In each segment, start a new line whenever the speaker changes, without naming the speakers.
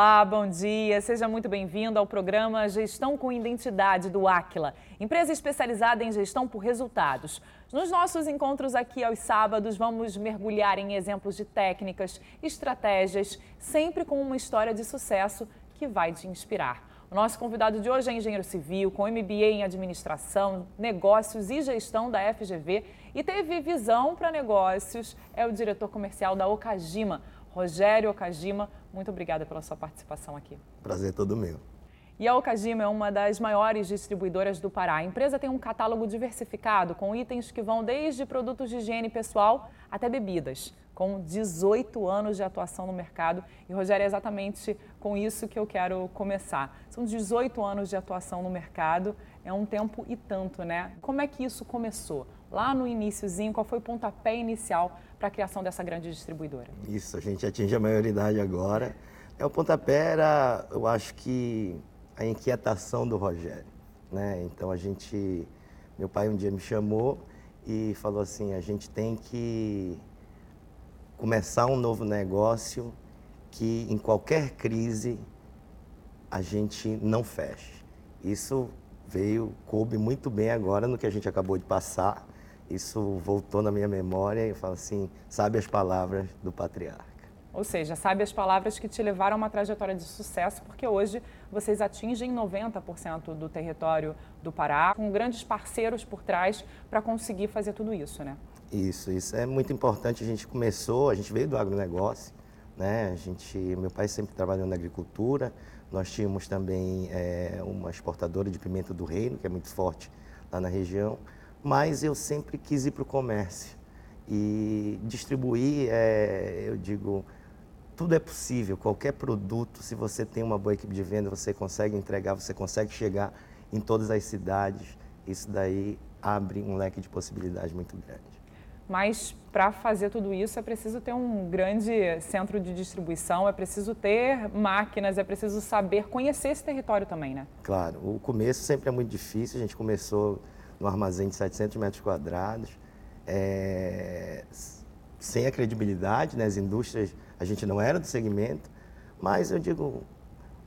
Olá, bom dia. Seja muito bem-vindo ao programa Gestão com Identidade do Aquila, empresa especializada em gestão por resultados. Nos nossos encontros aqui aos sábados, vamos mergulhar em exemplos de técnicas, estratégias, sempre com uma história de sucesso que vai te inspirar. O nosso convidado de hoje é engenheiro civil, com MBA em administração, negócios e gestão da FGV e teve visão para negócios. É o diretor comercial da Okajima, Rogério Okajima muito obrigada pela sua participação aqui.
Prazer todo meu.
E a Okajima é uma das maiores distribuidoras do Pará. A empresa tem um catálogo diversificado com itens que vão desde produtos de higiene pessoal até bebidas, com 18 anos de atuação no mercado. E, Rogério, é exatamente com isso que eu quero começar. São 18 anos de atuação no mercado, é um tempo e tanto, né? Como é que isso começou? Lá no iníciozinho, qual foi o pontapé inicial para a criação dessa grande distribuidora?
Isso, a gente atinge a maioridade agora. É, o pontapé era, eu acho que, a inquietação do Rogério. Né? Então a gente, meu pai um dia me chamou e falou assim, a gente tem que começar um novo negócio que em qualquer crise a gente não feche. Isso veio, coube muito bem agora no que a gente acabou de passar, isso voltou na minha memória e eu falo assim, sabe as palavras do patriarca.
Ou seja, sabe as palavras que te levaram a uma trajetória de sucesso, porque hoje vocês atingem 90% do território do Pará, com grandes parceiros por trás para conseguir fazer tudo isso, né?
Isso, isso é muito importante. A gente começou, a gente veio do agronegócio, né? A gente, meu pai sempre trabalhou na agricultura. Nós tínhamos também é, uma exportadora de pimenta do reino, que é muito forte lá na região mas eu sempre quis ir para o comércio. E distribuir, é, eu digo, tudo é possível, qualquer produto, se você tem uma boa equipe de venda, você consegue entregar, você consegue chegar em todas as cidades. Isso daí abre um leque de possibilidades muito grande.
Mas para fazer tudo isso é preciso ter um grande centro de distribuição, é preciso ter máquinas, é preciso saber conhecer esse território também, né?
Claro, o começo sempre é muito difícil. A gente começou no armazém de 700 metros quadrados, é, sem a credibilidade, né? as indústrias, a gente não era do segmento, mas eu digo,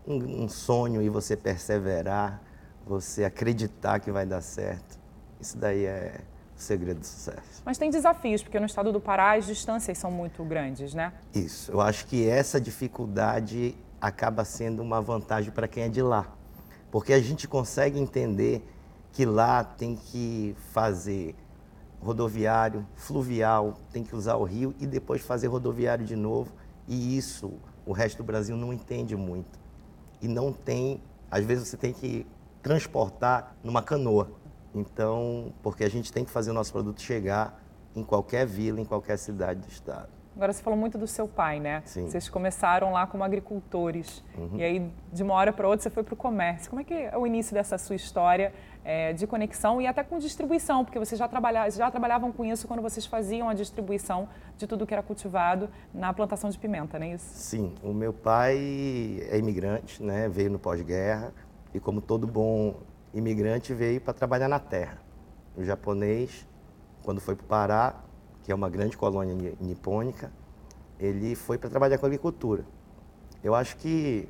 um, um sonho e você perseverar, você acreditar que vai dar certo, isso daí é o segredo do sucesso.
Mas tem desafios, porque no estado do Pará as distâncias são muito grandes, né?
Isso, eu acho que essa dificuldade acaba sendo uma vantagem para quem é de lá, porque a gente consegue entender que lá tem que fazer rodoviário, fluvial, tem que usar o rio e depois fazer rodoviário de novo. E isso o resto do Brasil não entende muito. E não tem, às vezes você tem que transportar numa canoa. Então, porque a gente tem que fazer o nosso produto chegar em qualquer vila, em qualquer cidade do estado.
Agora você falou muito do seu pai, né?
Sim.
Vocês começaram lá como agricultores uhum. e aí de uma hora para outra você foi para o comércio. Como é que é o início dessa sua história é, de conexão e até com distribuição? Porque vocês já, trabalha, já trabalhavam com isso quando vocês faziam a distribuição de tudo que era cultivado na plantação de pimenta, não é isso?
Sim. O meu pai é imigrante, né? Veio no pós-guerra e como todo bom imigrante veio para trabalhar na terra. O japonês, quando foi para o Pará, que é uma grande colônia nipônica, ele foi para trabalhar com agricultura. Eu acho que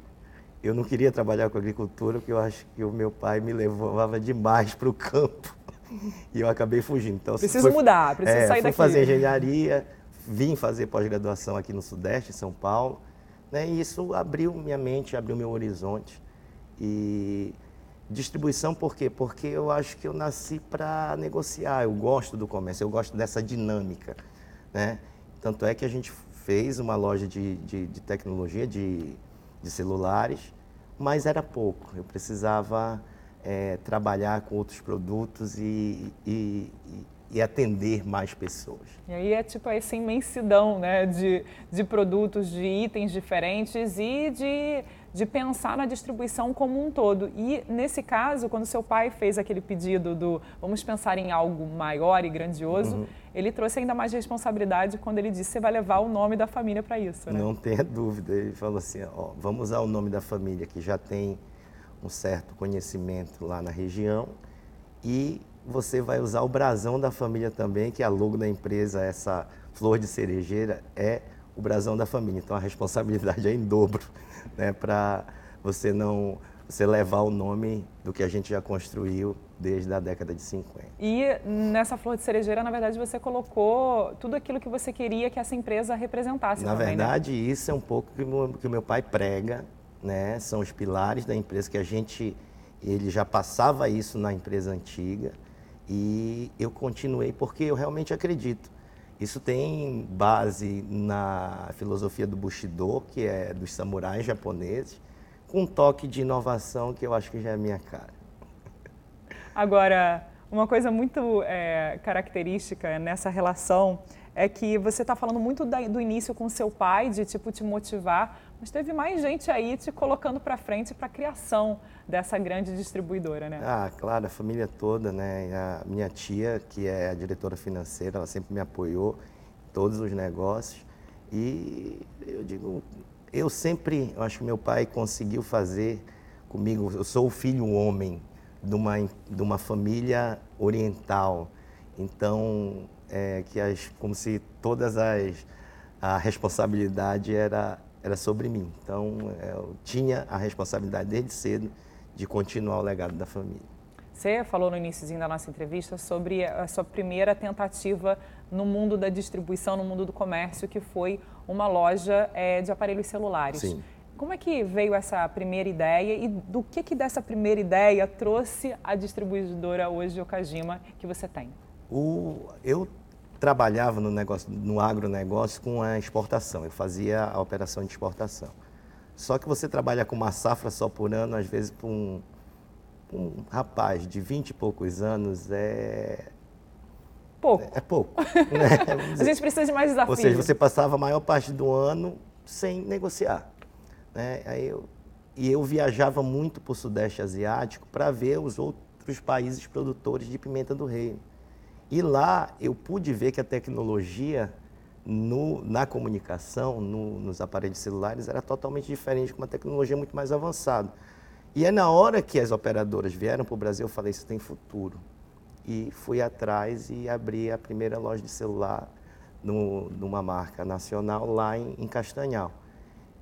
eu não queria trabalhar com agricultura, porque eu acho que o meu pai me levava demais para o campo. E eu acabei fugindo. Então,
preciso foi, mudar, preciso é, sair
fui
daqui.
fazer engenharia, vim fazer pós-graduação aqui no Sudeste, em São Paulo. Né, e isso abriu minha mente, abriu meu horizonte. E Distribuição por quê? Porque eu acho que eu nasci para negociar, eu gosto do comércio, eu gosto dessa dinâmica. Né? Tanto é que a gente fez uma loja de, de, de tecnologia, de, de, celulares, mas era pouco. Eu precisava é, trabalhar com outros produtos e, e, e, atender mais pessoas.
E aí é tipo essa imensidão né, de, de produtos, de itens diferentes e de de pensar na distribuição como um todo. E nesse caso, quando seu pai fez aquele pedido do vamos pensar em algo maior e grandioso, uhum. ele trouxe ainda mais responsabilidade quando ele disse você vai levar o nome da família para isso. Né?
Não tenha dúvida. Ele falou assim: ó, vamos usar o nome da família que já tem um certo conhecimento lá na região e você vai usar o brasão da família também, que é a logo da empresa, essa flor de cerejeira é o brasão da família. Então a responsabilidade é em dobro, né, para você não você levar o nome do que a gente já construiu desde a década de 50.
E nessa flor de cerejeira, na verdade, você colocou tudo aquilo que você queria que essa empresa representasse.
Na
também,
né? verdade, né? isso é um pouco que o que o meu pai prega, né? São os pilares da empresa que a gente ele já passava isso na empresa antiga e eu continuei porque eu realmente acredito. Isso tem base na filosofia do Bushido, que é dos samurais japoneses, com um toque de inovação que eu acho que já é minha cara.
Agora, uma coisa muito é, característica nessa relação é que você está falando muito da, do início com seu pai, de tipo te motivar, mas teve mais gente aí te colocando para frente para a criação dessa grande distribuidora, né?
Ah, claro, a família toda, né? A minha tia, que é a diretora financeira, ela sempre me apoiou em todos os negócios. E eu digo, eu sempre, eu acho que meu pai conseguiu fazer comigo, eu sou o filho homem de uma, de uma família oriental. Então, é, que as, como se todas as a responsabilidade era era sobre mim. Então, é, eu tinha a responsabilidade desde cedo de continuar o legado da família.
Você falou no início da nossa entrevista sobre a sua primeira tentativa no mundo da distribuição, no mundo do comércio, que foi uma loja é, de aparelhos celulares.
Sim.
Como é que veio essa primeira ideia e do que, que dessa primeira ideia trouxe a distribuidora hoje de Okajima que você tem?
O, eu trabalhava no, negócio, no agronegócio com a exportação, eu fazia a operação de exportação. Só que você trabalha com uma safra só por ano, às vezes para um, um rapaz de 20 e poucos anos é
pouco.
É, é pouco. Né?
a gente precisa de mais desafios.
Ou seja, você passava a maior parte do ano sem negociar. Né? Aí eu, e eu viajava muito para o Sudeste Asiático para ver os outros países produtores de pimenta do reino. E lá eu pude ver que a tecnologia no, na comunicação, no, nos aparelhos celulares, era totalmente diferente, com uma tecnologia muito mais avançada. E é na hora que as operadoras vieram para o Brasil, eu falei, isso tem futuro. E fui atrás e abri a primeira loja de celular no, numa marca nacional lá em, em Castanhal.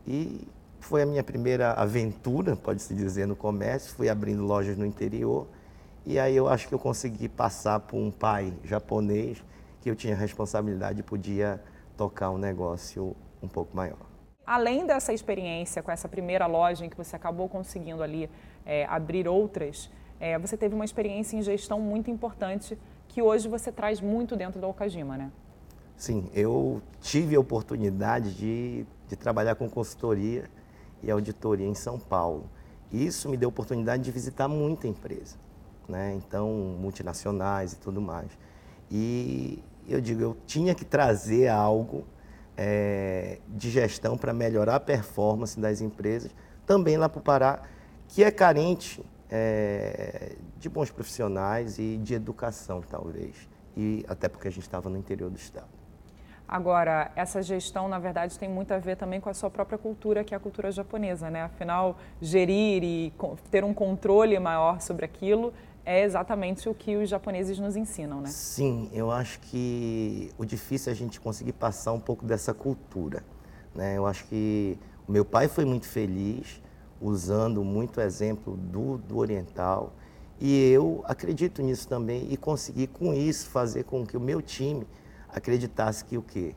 E foi a minha primeira aventura, pode-se dizer, no comércio. Fui abrindo lojas no interior. E aí eu acho que eu consegui passar por um pai japonês que eu tinha responsabilidade e podia tocar um negócio um pouco maior.
Além dessa experiência com essa primeira loja em que você acabou conseguindo ali é, abrir outras, é, você teve uma experiência em gestão muito importante que hoje você traz muito dentro da Okajima, né?
Sim, eu tive a oportunidade de, de trabalhar com consultoria e auditoria em São Paulo. Isso me deu a oportunidade de visitar muita empresa, né? Então, multinacionais e tudo mais. E eu digo, eu tinha que trazer algo é, de gestão para melhorar a performance das empresas, também lá para o Pará, que é carente é, de bons profissionais e de educação, talvez. E até porque a gente estava no interior do estado.
Agora, essa gestão, na verdade, tem muito a ver também com a sua própria cultura, que é a cultura japonesa, né? Afinal, gerir e ter um controle maior sobre aquilo é exatamente o que os japoneses nos ensinam, né?
Sim, eu acho que o difícil é a gente conseguir passar um pouco dessa cultura, né? Eu acho que o meu pai foi muito feliz usando muito exemplo do, do oriental e eu acredito nisso também e consegui com isso fazer com que o meu time acreditasse que o quê?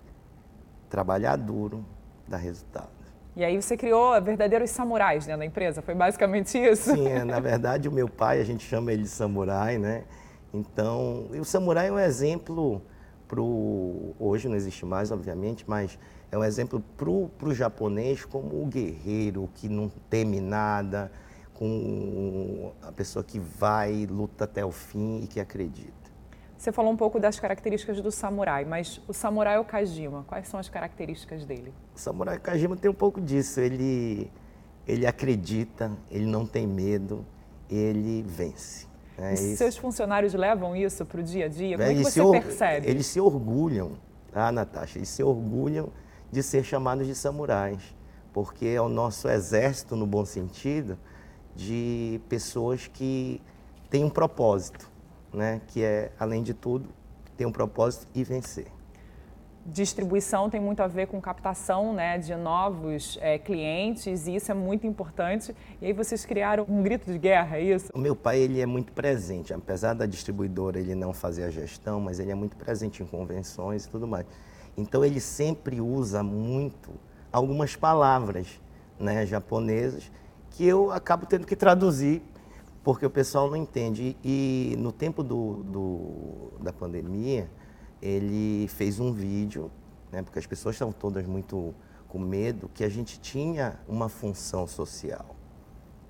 Trabalhar duro dá resultado.
E aí você criou verdadeiros samurais dentro da empresa, foi basicamente isso?
Sim, é, na verdade o meu pai, a gente chama ele de samurai, né? Então, o samurai é um exemplo para hoje não existe mais, obviamente, mas é um exemplo para o japonês como o guerreiro que não teme nada, com a pessoa que vai, luta até o fim e que acredita.
Você falou um pouco das características do samurai, mas o samurai Okajima, quais são as características dele?
O samurai Okajima tem um pouco disso. Ele, ele acredita, ele não tem medo, ele vence.
É e seus funcionários levam isso para o dia a dia? Como é, é que você percebe?
Eles se orgulham, tá, Natasha? Eles se orgulham de ser chamados de samurais, porque é o nosso exército, no bom sentido, de pessoas que têm um propósito né? que é, além de tudo, ter um propósito e vencer.
distribuição tem muito a ver com captação né, de novos é, clientes e isso é muito importante. E aí vocês criaram um grito de guerra, é isso?
O meu pai ele é muito presente, apesar da distribuidora ele não fazer a gestão, mas ele é muito presente em convenções e tudo mais. Então ele sempre usa muito algumas palavras né, japonesas que eu acabo tendo que traduzir porque o pessoal não entende. E, no tempo do, do, da pandemia, ele fez um vídeo, né, porque as pessoas estavam todas muito com medo, que a gente tinha uma função social,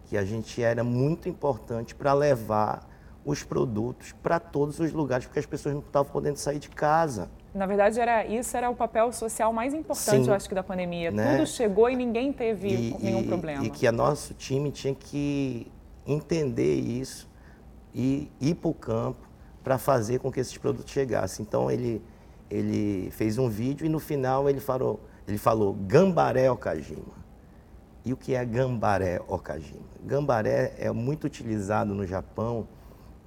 que a gente era muito importante para levar os produtos para todos os lugares, porque as pessoas não estavam podendo sair de casa.
Na verdade, era isso era o papel social mais importante, Sim, eu acho que da pandemia. Né? Tudo chegou e ninguém teve e, nenhum
e,
problema.
E que o nosso time tinha que entender isso e ir para o campo para fazer com que esses produtos chegassem. Então ele, ele fez um vídeo e no final ele falou, ele falou Gambaré Okajima. E o que é Gambaré Okajima? Gambaré é muito utilizado no Japão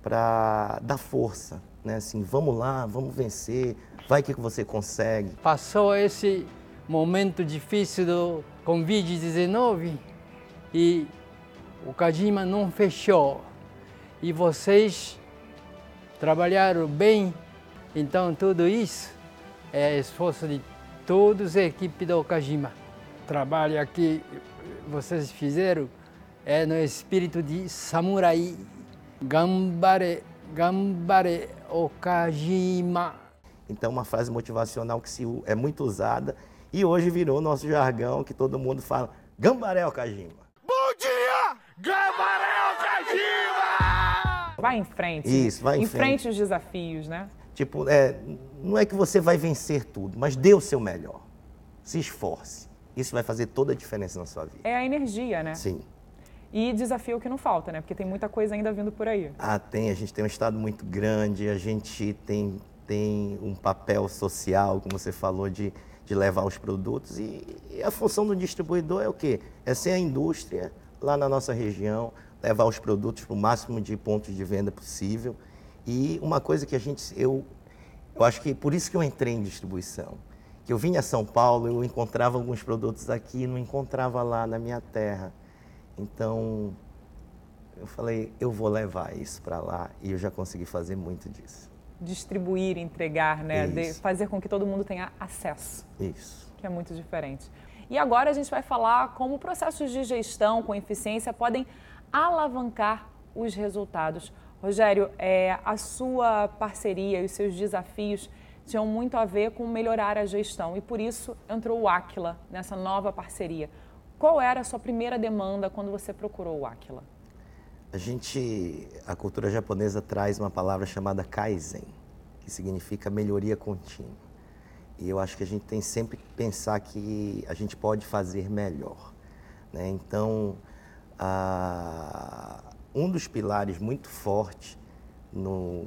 para dar força, né? Assim, vamos lá, vamos vencer, vai que você consegue.
Passou esse momento difícil do Covid-19 e o Kajima não fechou e vocês trabalharam bem, então tudo isso é esforço de todos a equipe do Kajima. O trabalho aqui vocês fizeram é no espírito de samurai. Gambare, gambare, Okajima.
Então, uma frase motivacional que é muito usada e hoje virou nosso jargão que todo mundo fala: Gambare, Okajima.
Vai em frente.
Isso, vai em
frente. frente os desafios, né?
Tipo, é, não é que você vai vencer tudo, mas dê o seu melhor. Se esforce. Isso vai fazer toda a diferença na sua vida.
É a energia, né?
Sim.
E desafio que não falta, né? Porque tem muita coisa ainda vindo por aí.
Ah, tem. A gente tem um estado muito grande, a gente tem, tem um papel social, como você falou, de, de levar os produtos. E, e a função do distribuidor é o quê? É ser a indústria lá na nossa região, levar os produtos para o máximo de pontos de venda possível. E uma coisa que a gente, eu, eu acho que por isso que eu entrei em distribuição, que eu vinha a São Paulo, eu encontrava alguns produtos aqui e não encontrava lá na minha terra. Então, eu falei, eu vou levar isso para lá e eu já consegui fazer muito disso.
Distribuir, entregar, né? De fazer com que todo mundo tenha acesso.
Isso.
Que é muito diferente. E agora a gente vai falar como processos de gestão com eficiência podem alavancar os resultados. Rogério, é, a sua parceria e os seus desafios tinham muito a ver com melhorar a gestão e por isso entrou o Aquila nessa nova parceria. Qual era a sua primeira demanda quando você procurou o Aquila?
A gente, a cultura japonesa traz uma palavra chamada Kaizen, que significa melhoria contínua. E eu acho que a gente tem sempre que pensar que a gente pode fazer melhor. Né? Então, um dos pilares muito fortes no,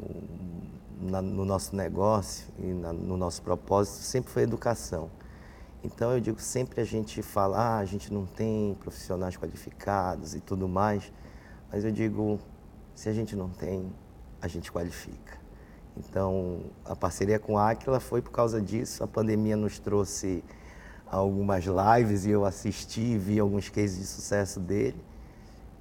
na, no nosso negócio e na, no nosso propósito sempre foi a educação. Então, eu digo sempre a gente fala, ah, a gente não tem profissionais qualificados e tudo mais, mas eu digo, se a gente não tem, a gente qualifica. Então, a parceria com a Aquila foi por causa disso. A pandemia nos trouxe algumas lives e eu assisti, vi alguns cases de sucesso dele.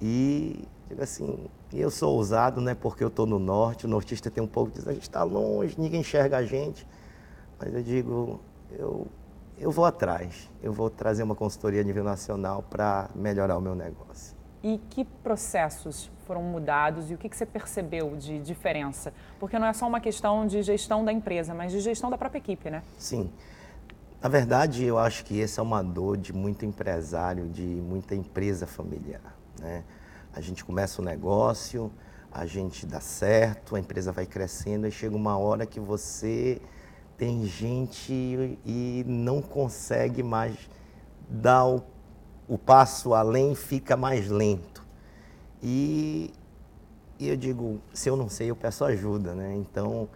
E, digo assim, eu sou ousado, né, porque eu estou no norte, o nortista tem um pouco de a gente está longe, ninguém enxerga a gente. Mas eu digo, eu, eu vou atrás, eu vou trazer uma consultoria a nível nacional para melhorar o meu negócio.
E que processos foram mudados e o que, você percebeu de diferença? Porque não é só uma questão de gestão da empresa, mas de gestão da própria equipe, né?
Sim. Na verdade, eu acho que esse é uma dor de muito empresário, de muita empresa familiar. Né? A gente começa o negócio, a gente dá certo, a empresa vai crescendo e chega uma hora que você tem gente e não consegue mais dar o o passo além fica mais lento. E, e, eu digo, se eu não sei, eu peço ajuda, né? Então,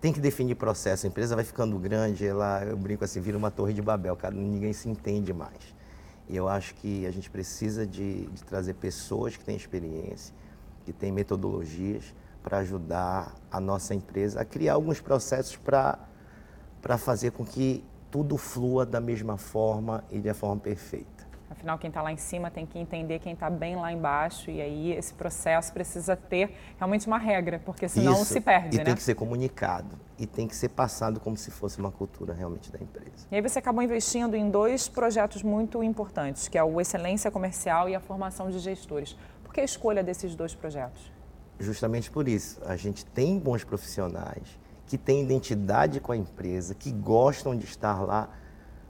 tem que definir processo. A empresa vai ficando grande, ela, eu brinco assim, vira uma torre de Babel, cara, ninguém se entende mais. E eu acho que a gente precisa de, de trazer pessoas que têm experiência, que têm metodologias para ajudar a nossa empresa a criar alguns processos para fazer com que tudo flua da mesma forma e da forma perfeita.
Afinal, quem está lá em cima tem que entender quem está bem lá embaixo e aí esse processo precisa ter realmente uma regra, porque senão
Isso.
se perde,
e
né?
tem que ser comunicado e tem que ser passado como se fosse uma cultura realmente da empresa.
E aí você acabou investindo em dois projetos muito importantes, que é o Excelência Comercial e a formação de gestores. Por que a escolha desses dois projetos?
Justamente por isso, a gente tem bons profissionais que têm identidade com a empresa, que gostam de estar lá,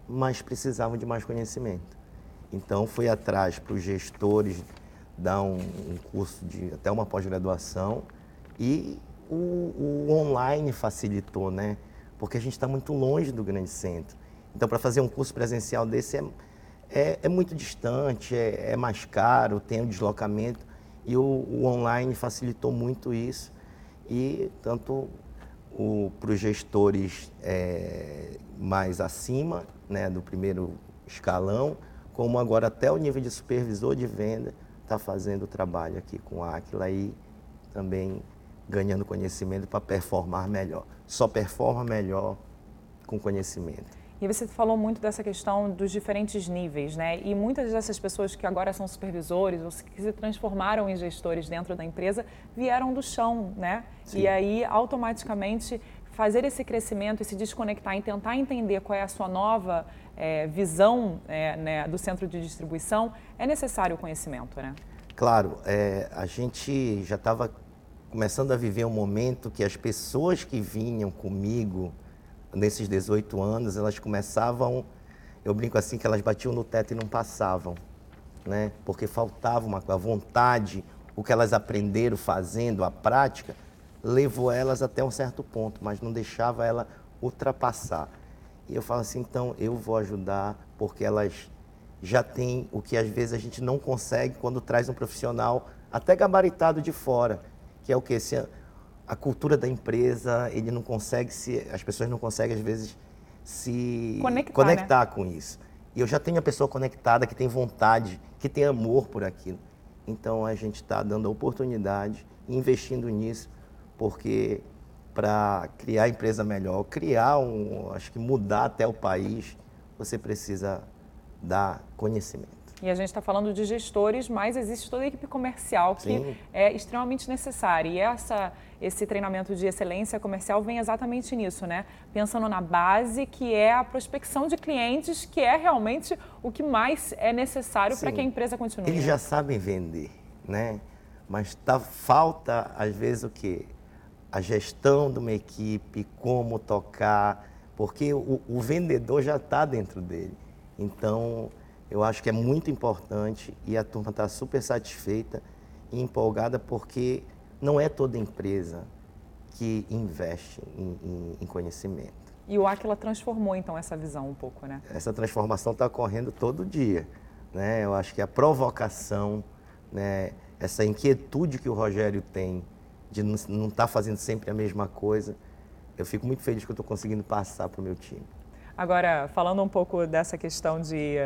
mas precisavam de mais conhecimento. Então, fui atrás para os gestores dar um, um, curso de até uma pós-graduação e o, o, online facilitou, né? Porque a gente está muito longe do grande centro. Então, para fazer um curso presencial desse é, é, é muito distante, é, é, mais caro, tem o um deslocamento e o, o, online facilitou muito isso. E tanto para os gestores é, mais acima, né, do primeiro escalão, como agora até o nível de supervisor de venda está fazendo o trabalho aqui com a Aquila e também ganhando conhecimento para performar melhor. Só performa melhor com conhecimento.
E você falou muito dessa questão dos diferentes níveis, né? E muitas dessas pessoas que agora são supervisores ou que se transformaram em gestores dentro da empresa vieram do chão, né? Sim. E aí automaticamente fazer esse crescimento e se desconectar e tentar entender qual é a sua nova é, visão é, né, do centro de distribuição, é necessário o conhecimento, né?
Claro, é, a gente já estava começando a viver um momento que as pessoas que vinham comigo nesses 18 anos, elas começavam, eu brinco assim, que elas batiam no teto e não passavam, né? Porque faltava uma a vontade, o que elas aprenderam fazendo, a prática, levou elas até um certo ponto, mas não deixava ela ultrapassar. E eu falo assim, então eu vou ajudar, porque elas já têm o que às vezes a gente não consegue quando traz um profissional até gabaritado de fora, que é o que? Se a cultura da empresa, ele não consegue se, as pessoas não conseguem às vezes se
conectar,
conectar
né?
com isso. E eu já tenho a pessoa conectada que tem vontade, que tem amor por aquilo. Então a gente está dando a oportunidade, investindo nisso, porque para criar a empresa melhor, criar um, acho que mudar até o país, você precisa dar conhecimento.
E a gente está falando de gestores, mas existe toda a equipe comercial que Sim. é extremamente necessária. E essa, esse treinamento de excelência comercial vem exatamente nisso, né? Pensando na base, que é a prospecção de clientes, que é realmente o que mais é necessário para que a empresa continue.
Eles já sabem vender, né? Mas tá, falta, às vezes, o quê? A gestão de uma equipe, como tocar, porque o, o vendedor já está dentro dele. Então, eu acho que é muito importante e a turma está super satisfeita e empolgada porque não é toda empresa que investe em, em, em conhecimento.
E o Aquila transformou então essa visão um pouco, né?
Essa transformação está ocorrendo todo dia, né? Eu acho que a provocação, né? Essa inquietude que o Rogério tem de não estar tá fazendo sempre a mesma coisa, eu fico muito feliz que eu estou conseguindo passar para o meu time.
Agora, falando um pouco dessa questão de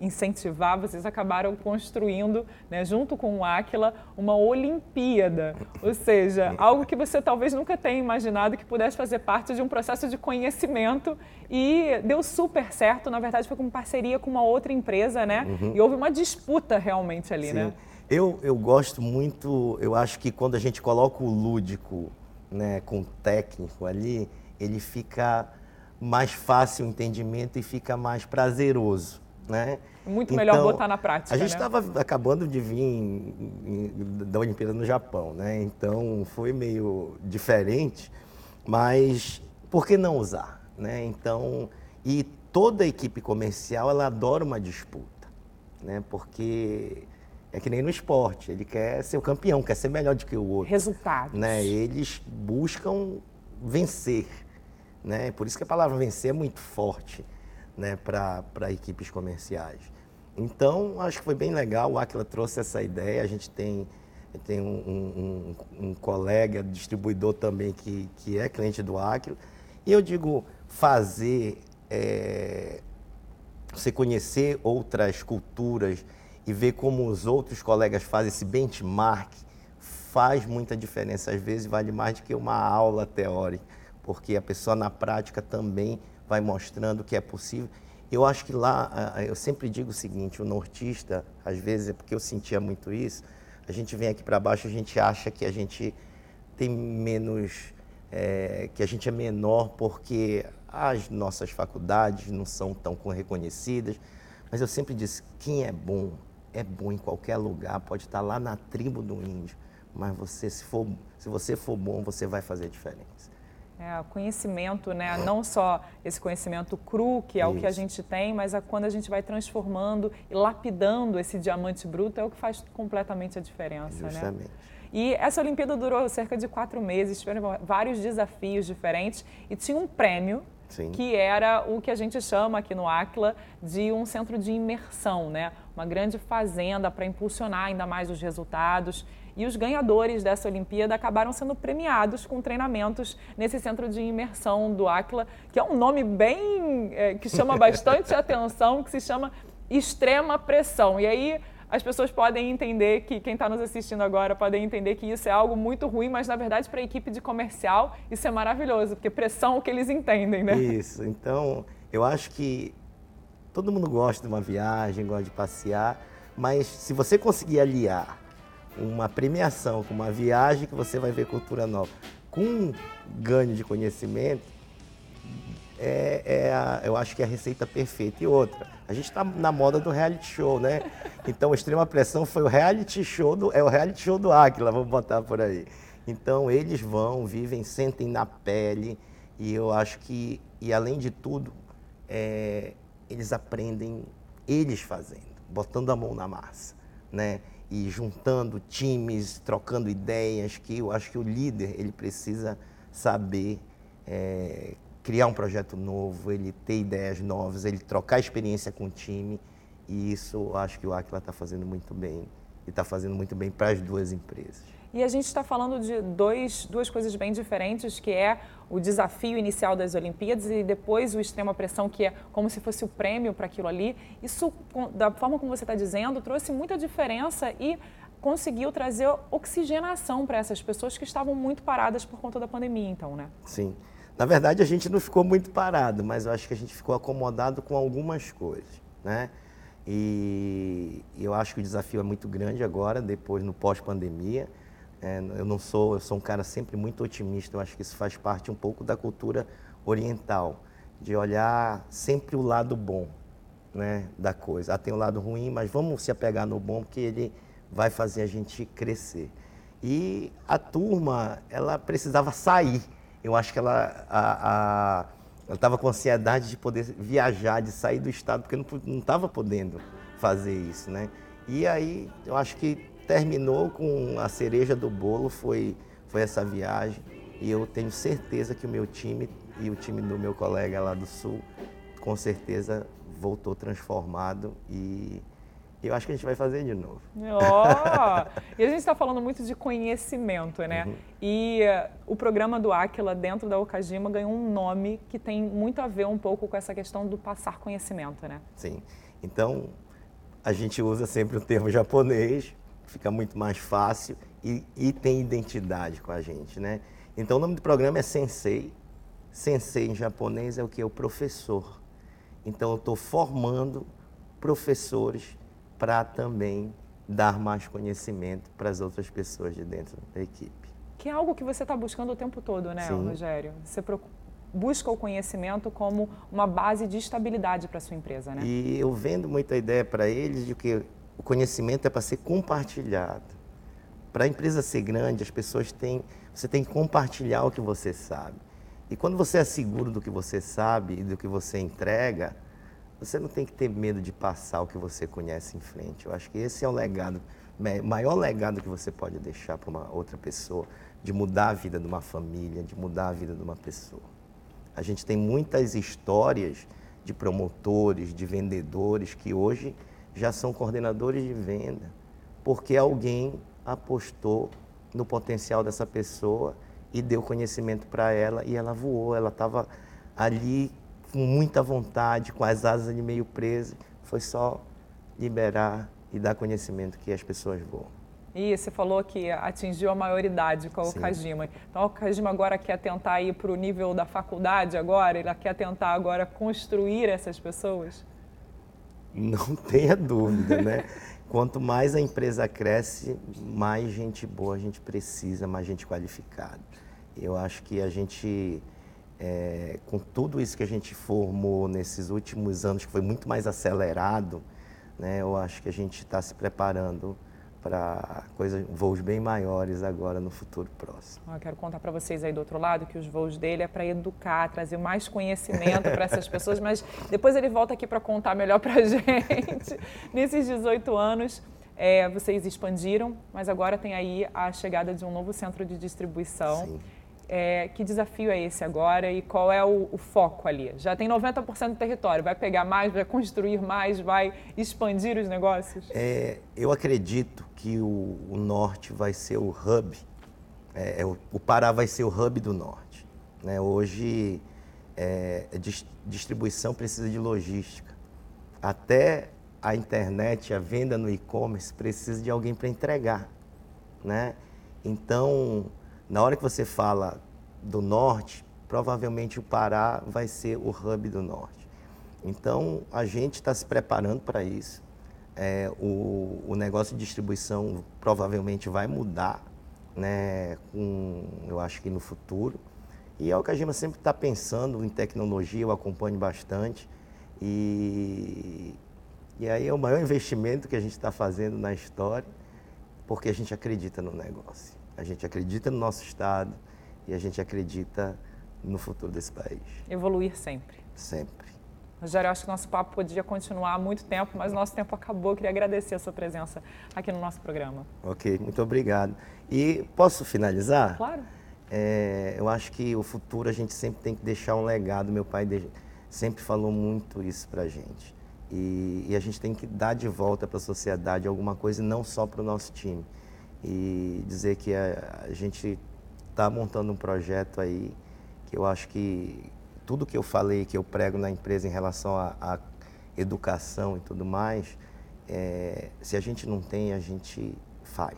incentivar, vocês acabaram construindo, né, junto com o Aquila, uma Olimpíada. Ou seja, algo que você talvez nunca tenha imaginado que pudesse fazer parte de um processo de conhecimento e deu super certo. Na verdade, foi com parceria com uma outra empresa, né? Uhum. E houve uma disputa realmente ali,
Sim.
né?
Eu, eu gosto muito, eu acho que quando a gente coloca o lúdico né, com o técnico ali, ele fica mais fácil o entendimento e fica mais prazeroso. Né?
Muito melhor então, botar na prática.
A gente estava
né?
acabando de vir da Olimpíada no Japão, né? Então foi meio diferente, mas por que não usar, né? Então e toda a equipe comercial ela adora uma disputa, né? Porque é que nem no esporte, ele quer ser o campeão, quer ser melhor do que o outro.
Resultados.
Né? Eles buscam vencer, né? Por isso que a palavra vencer é muito forte né, para equipes comerciais. Então, acho que foi bem legal, o Aquila trouxe essa ideia, a gente tem, tem um, um, um, colega distribuidor também que, que é cliente do Aquila, e eu digo, fazer, é, você conhecer outras culturas e ver como os outros colegas fazem esse benchmark, faz muita diferença, às vezes vale mais do que uma aula teórica porque a pessoa na prática também vai mostrando que é possível. Eu acho que lá, eu sempre digo o seguinte, o nortista, às vezes é porque eu sentia muito isso, a gente vem aqui para baixo, a gente acha que a gente tem menos, é, que a gente é menor porque as nossas faculdades não são tão reconhecidas, mas eu sempre disse, quem é bom, é bom em qualquer lugar, pode estar lá na tribo do índio, mas você, se, for, se você for bom, você vai fazer diferença.
É, conhecimento, né? não só esse conhecimento cru, que é Isso. o que a gente tem, mas a, quando a gente vai transformando e lapidando esse diamante bruto, é o que faz completamente a diferença. Né? Justamente. Né? E essa Olimpíada durou cerca de quatro meses, tiveram vários desafios diferentes e tinha um prêmio Sim. que era o que a gente chama aqui no Aquila de um centro de imersão, né? Uma grande fazenda para impulsionar ainda mais os resultados. E os ganhadores dessa Olimpíada acabaram sendo premiados com treinamentos nesse centro de imersão do Aquila, que é um nome bem é, que chama bastante atenção, que se chama extrema pressão. E aí as pessoas podem entender que quem está nos assistindo agora podem entender que isso é algo muito ruim, mas na verdade para a equipe de comercial isso é maravilhoso, porque pressão é o que eles entendem, né?
Isso. Então eu acho que todo mundo gosta de uma viagem, gosta de passear, mas se você conseguir aliar uma premiação, com uma viagem que você vai ver cultura nova, com ganho de conhecimento, é, é a, eu acho que é a receita perfeita. E outra, a gente está na moda do reality show, né? Então, Extrema Pressão foi o reality show do, é o reality show do Aquila, vamos botar por aí. Então, eles vão, vivem, sentem na pele, e eu acho que, e além de tudo, é, eles aprendem eles fazendo, botando a mão na massa, né? e juntando times, trocando ideias, que eu acho que o líder ele precisa saber é, criar um projeto novo, ele ter ideias novas, ele trocar experiência com o time. E isso acho que o Aquila está fazendo muito bem e está fazendo muito bem para as duas empresas.
E a gente está falando de dois, duas coisas bem diferentes, que é o desafio inicial das Olimpíadas e depois o extrema pressão, que é como se fosse o prêmio para aquilo ali. Isso, da forma como você está dizendo, trouxe muita diferença e conseguiu trazer oxigenação para essas pessoas que estavam muito paradas por conta da pandemia, então, né?
Sim. Na verdade, a gente não ficou muito parado, mas eu acho que a gente ficou acomodado com algumas coisas, né? E eu acho que o desafio é muito grande agora, depois no pós-pandemia. É, eu não sou, eu sou um cara sempre muito otimista. Eu acho que isso faz parte um pouco da cultura oriental, de olhar sempre o lado bom, né, da coisa. Ah, tem o lado ruim, mas vamos se apegar no bom, porque ele vai fazer a gente crescer. E a turma, ela precisava sair. Eu acho que ela a, a estava com ansiedade de poder viajar, de sair do estado, porque não estava podendo fazer isso, né? E aí, eu acho que terminou com a cereja do bolo, foi, foi essa viagem. E eu tenho certeza que o meu time e o time do meu colega lá do Sul, com certeza voltou transformado e eu acho que a gente vai fazer de novo.
Oh! e a gente está falando muito de conhecimento, né? Uhum. E uh, o programa do Aquila dentro da Okajima ganhou um nome que tem muito a ver um pouco com essa questão do passar conhecimento, né?
Sim. Então, a gente usa sempre o termo japonês fica muito mais fácil e, e tem identidade com a gente, né? Então o nome do programa é Sensei. Sensei em japonês é o que? O professor. Então eu estou formando professores para também dar mais conhecimento para as outras pessoas de dentro da equipe.
Que é algo que você está buscando o tempo todo, né, Sim. Rogério? Você busca o conhecimento como uma base de estabilidade para a sua empresa, né?
E eu vendo muita ideia para eles de que o conhecimento é para ser compartilhado. Para a empresa ser grande, as pessoas têm, você tem que compartilhar o que você sabe. E quando você é seguro do que você sabe e do que você entrega, você não tem que ter medo de passar o que você conhece em frente. Eu acho que esse é o legado, maior legado que você pode deixar para uma outra pessoa, de mudar a vida de uma família, de mudar a vida de uma pessoa. A gente tem muitas histórias de promotores, de vendedores que hoje já são coordenadores de venda, porque alguém apostou no potencial dessa pessoa e deu conhecimento para ela e ela voou. Ela estava ali com muita vontade, com as asas de meio presas. Foi só liberar e dar conhecimento que as pessoas voam.
E você falou que atingiu a maioridade com o Sim. Kajima. Então o Kajima agora quer tentar ir para o nível da faculdade agora? Ele quer tentar agora construir essas pessoas?
Não tenha dúvida, né? Quanto mais a empresa cresce, mais gente boa a gente precisa, mais gente qualificada. Eu acho que a gente, é, com tudo isso que a gente formou nesses últimos anos, que foi muito mais acelerado, né, eu acho que a gente está se preparando para coisas, voos bem maiores agora no futuro próximo.
Eu quero contar para vocês aí do outro lado que os voos dele é para educar, trazer mais conhecimento para essas pessoas, mas depois ele volta aqui para contar melhor para a gente. Nesses 18 anos, é, vocês expandiram, mas agora tem aí a chegada de um novo centro de distribuição. Sim. É, que desafio é esse agora e qual é o, o, foco ali? Já tem 90% do território, vai pegar mais, vai construir mais, vai expandir os negócios?
É, eu acredito que o, o, norte vai ser o hub, é, é o, o, Pará vai ser o hub do norte. Né? Hoje, é, distribuição precisa de logística. Até a internet, a venda no e-commerce precisa de alguém para entregar. Né? Então, na hora que você fala do norte, provavelmente o Pará vai ser o hub do norte. Então, a gente está se preparando para isso. É, o, o, negócio de distribuição provavelmente vai mudar, né, com, eu acho que no futuro. E é o que a gente sempre está pensando em tecnologia, eu acompanho bastante. E, e aí é o maior investimento que a gente está fazendo na história, porque a gente acredita no negócio. A gente acredita no nosso Estado e a gente acredita no futuro desse país.
Evoluir sempre.
Sempre.
Rogério, acho que nosso papo podia continuar há muito tempo, mas nosso tempo acabou. Eu queria agradecer a sua presença aqui no nosso programa.
Ok, muito obrigado. E posso finalizar?
Claro.
É, eu acho que o futuro a gente sempre tem que deixar um legado. Meu pai sempre falou muito isso para a gente. E, e, a gente tem que dar de volta para a sociedade alguma coisa, não só para o nosso time e dizer que a, a gente está montando um projeto aí que eu acho que tudo que eu falei, que eu prego na empresa em relação à educação e tudo mais, é, se a gente não tem, a gente faz.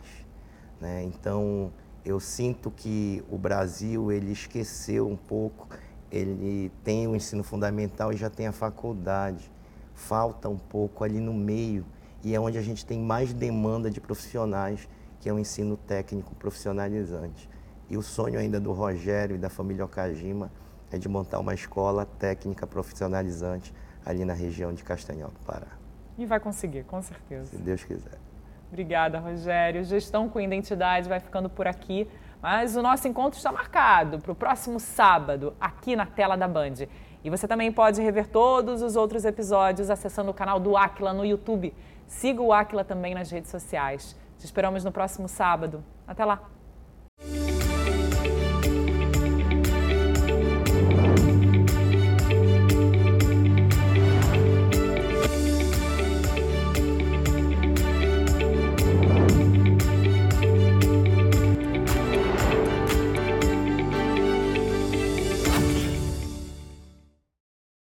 Né? Então, eu sinto que o Brasil ele esqueceu um pouco, ele tem o ensino fundamental e já tem a faculdade. Falta um pouco ali no meio e é onde a gente tem mais demanda de profissionais que é um ensino técnico profissionalizante. E o sonho ainda do Rogério e da família Okajima é de montar uma escola técnica profissionalizante ali na região de Castanhal do Pará.
E vai conseguir, com certeza.
Se Deus quiser.
Obrigada, Rogério. Gestão com Identidade vai ficando por aqui, mas o nosso encontro está marcado para o próximo sábado, aqui na tela da Band. E você também pode rever todos os outros episódios acessando o canal do Aquila no YouTube. Siga o Aquila também nas redes sociais. Te esperamos no próximo sábado. Até lá!